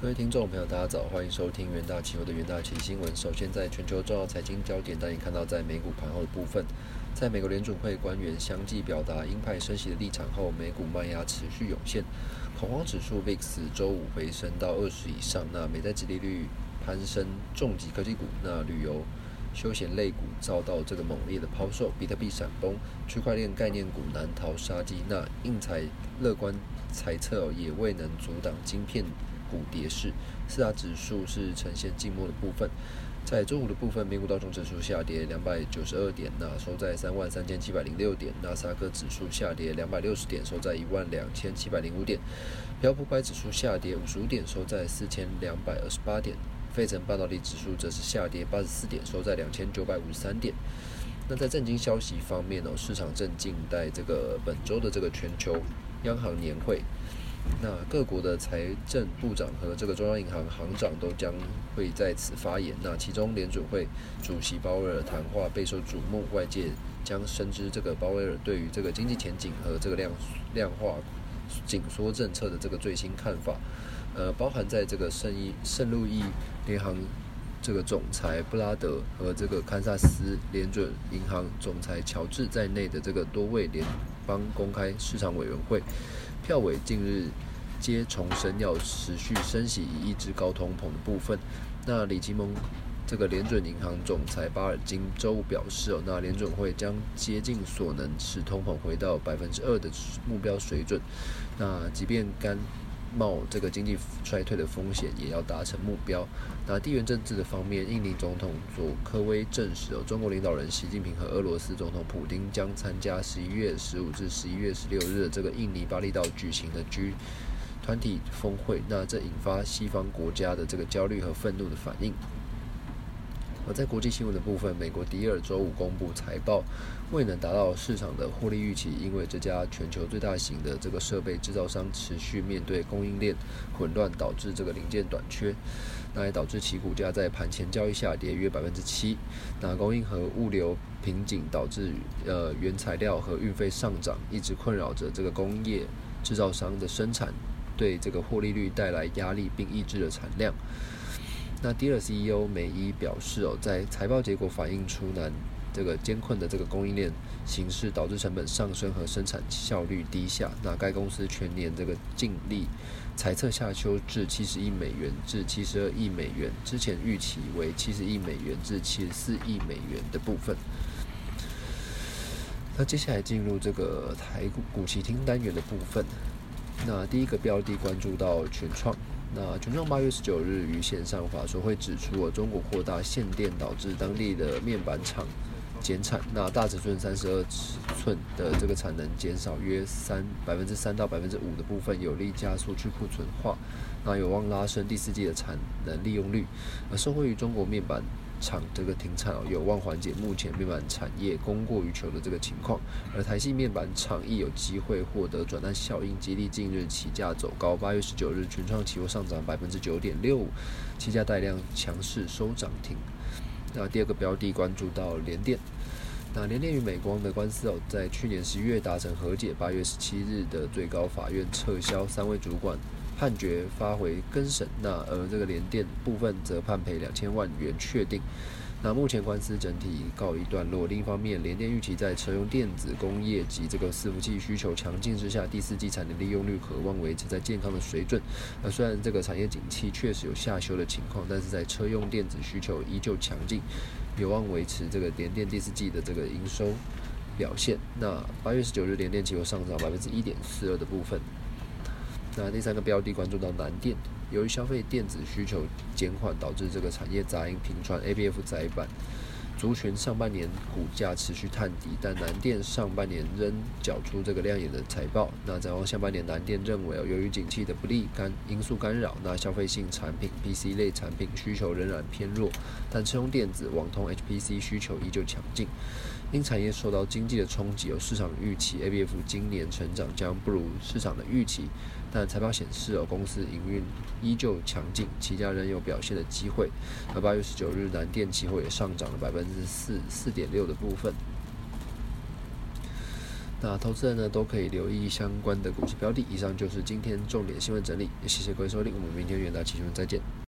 各位听众朋友，大家早，欢迎收听元大期货的元大期新闻。首先，在全球重要财经焦点，带你看到在美股盘后的部分。在美国联准会官员相继表达鹰派升息的立场后，美股卖压持续涌现，恐慌指数 VIX 周五回升到二十以上。那美债殖利率攀升，重击科技股，那旅游、休闲类股遭到这个猛烈的抛售，比特币闪崩，区块链概念股难逃杀机。那应财乐观猜测也未能阻挡晶片。股跌势，四大指数是呈现静默的部分。在周五的部分，美股道琼指数下跌两百九十二点，那收在三万三千七百零六点；纳斯达克指数下跌两百六十点，收在一万两千七百零五点；标普百指数下跌五十五点，收在四千两百二十八点；费城半导体指数则是下跌八十四点，收在两千九百五十三点。那在震惊消息方面呢，市场正静待这个本周的这个全球央行年会。那各国的财政部长和这个中央银行行长都将会在此发言。那其中联准会主席鲍威尔谈话备受瞩目，外界将深知这个鲍威尔对于这个经济前景和这个量量化紧缩政策的这个最新看法。呃，包含在这个圣伊圣路易联行这个总裁布拉德和这个堪萨斯联准银行总裁乔治在内的这个多位联方公开市场委员会。票委近日皆重申要持续升息以抑制高通膨的部分。那李奇蒙这个联准银行总裁巴尔金周五表示哦，那联准会将竭尽所能使通膨回到百分之二的目标水准。那即便干。冒这个经济衰退的风险，也要达成目标。那地缘政治的方面，印尼总统佐科威证实，哦，中国领导人习近平和俄罗斯总统普京将参加十一月十五至十一月十六日这个印尼巴厘岛举行的 G 团体峰会。那这引发西方国家的这个焦虑和愤怒的反应。而在国际新闻的部分，美国迪尔周五公布财报，未能达到市场的获利预期，因为这家全球最大型的这个设备制造商持续面对供应链混乱，导致这个零件短缺，那也导致其股价在盘前交易下跌约百分之七。那供应和物流瓶颈导致呃原材料和运费上涨，一直困扰着这个工业制造商的生产，对这个获利率带来压力，并抑制了产量。那第二 CEO 美伊表示哦，在财报结果反映出难这个艰困的这个供应链形势，导致成本上升和生产效率低下。那该公司全年这个净利财测下修至七十亿美元至七十二亿美元，之前预期为七十亿美元至七十四亿美元的部分。那接下来进入这个台股股期听单元的部分。那第一个标的关注到全创。那全创八月十九日于线上话说会指出，中国扩大限电导致当地的面板厂减产，那大尺寸三十二尺寸的这个产能减少约三百分之三到百分之五的部分，有利加速去库存化，那有望拉升第四季的产能利用率，而受惠于中国面板。厂这个停产哦，有望缓解目前面板产业供过于求的这个情况，而台系面板厂亦有机会获得转单效应，激励近日起价走高。八月十九日，全创期货上涨百分之九点六五，期价带量强势收涨停。那第二个标的关注到联电，那联电与美光的官司哦，在去年十一月达成和解，八月十七日的最高法院撤销三位主管。判决发回更审，那而这个联电部分则判赔两千万元确定。那目前官司整体告一段落。另一方面，联电预期在车用电子工业及这个伺服器需求强劲之下，第四季产能利用率可望维持在健康的水准。那虽然这个产业景气确实有下修的情况，但是在车用电子需求依旧强劲，有望维持这个联电第四季的这个营收表现。那八月十九日，联电期货上涨百分之一点四二的部分。那第三个标的关注到南电，由于消费电子需求减缓，导致这个产业杂音频传，A B F 窄板族群上半年股价持续探底，但南电上半年仍缴出这个亮眼的财报。那展望下半年，南电认为，由于景气的不利干因素干扰，那消费性产品 P C 类产品需求仍然偏弱，但车用电子、网通 H P C 需求依旧强劲。因产业受到经济的冲击，有市场预期 A B F 今年成长将不如市场的预期。但财报显示，哦，公司营运依旧强劲，其家仍有表现的机会。而八月十九日，南电期货也上涨了百分之四四点六的部分。那投资人呢都可以留意相关的股市标的。以上就是今天重点新闻整理，也谢谢各位收听，我们明天元大期新闻再见。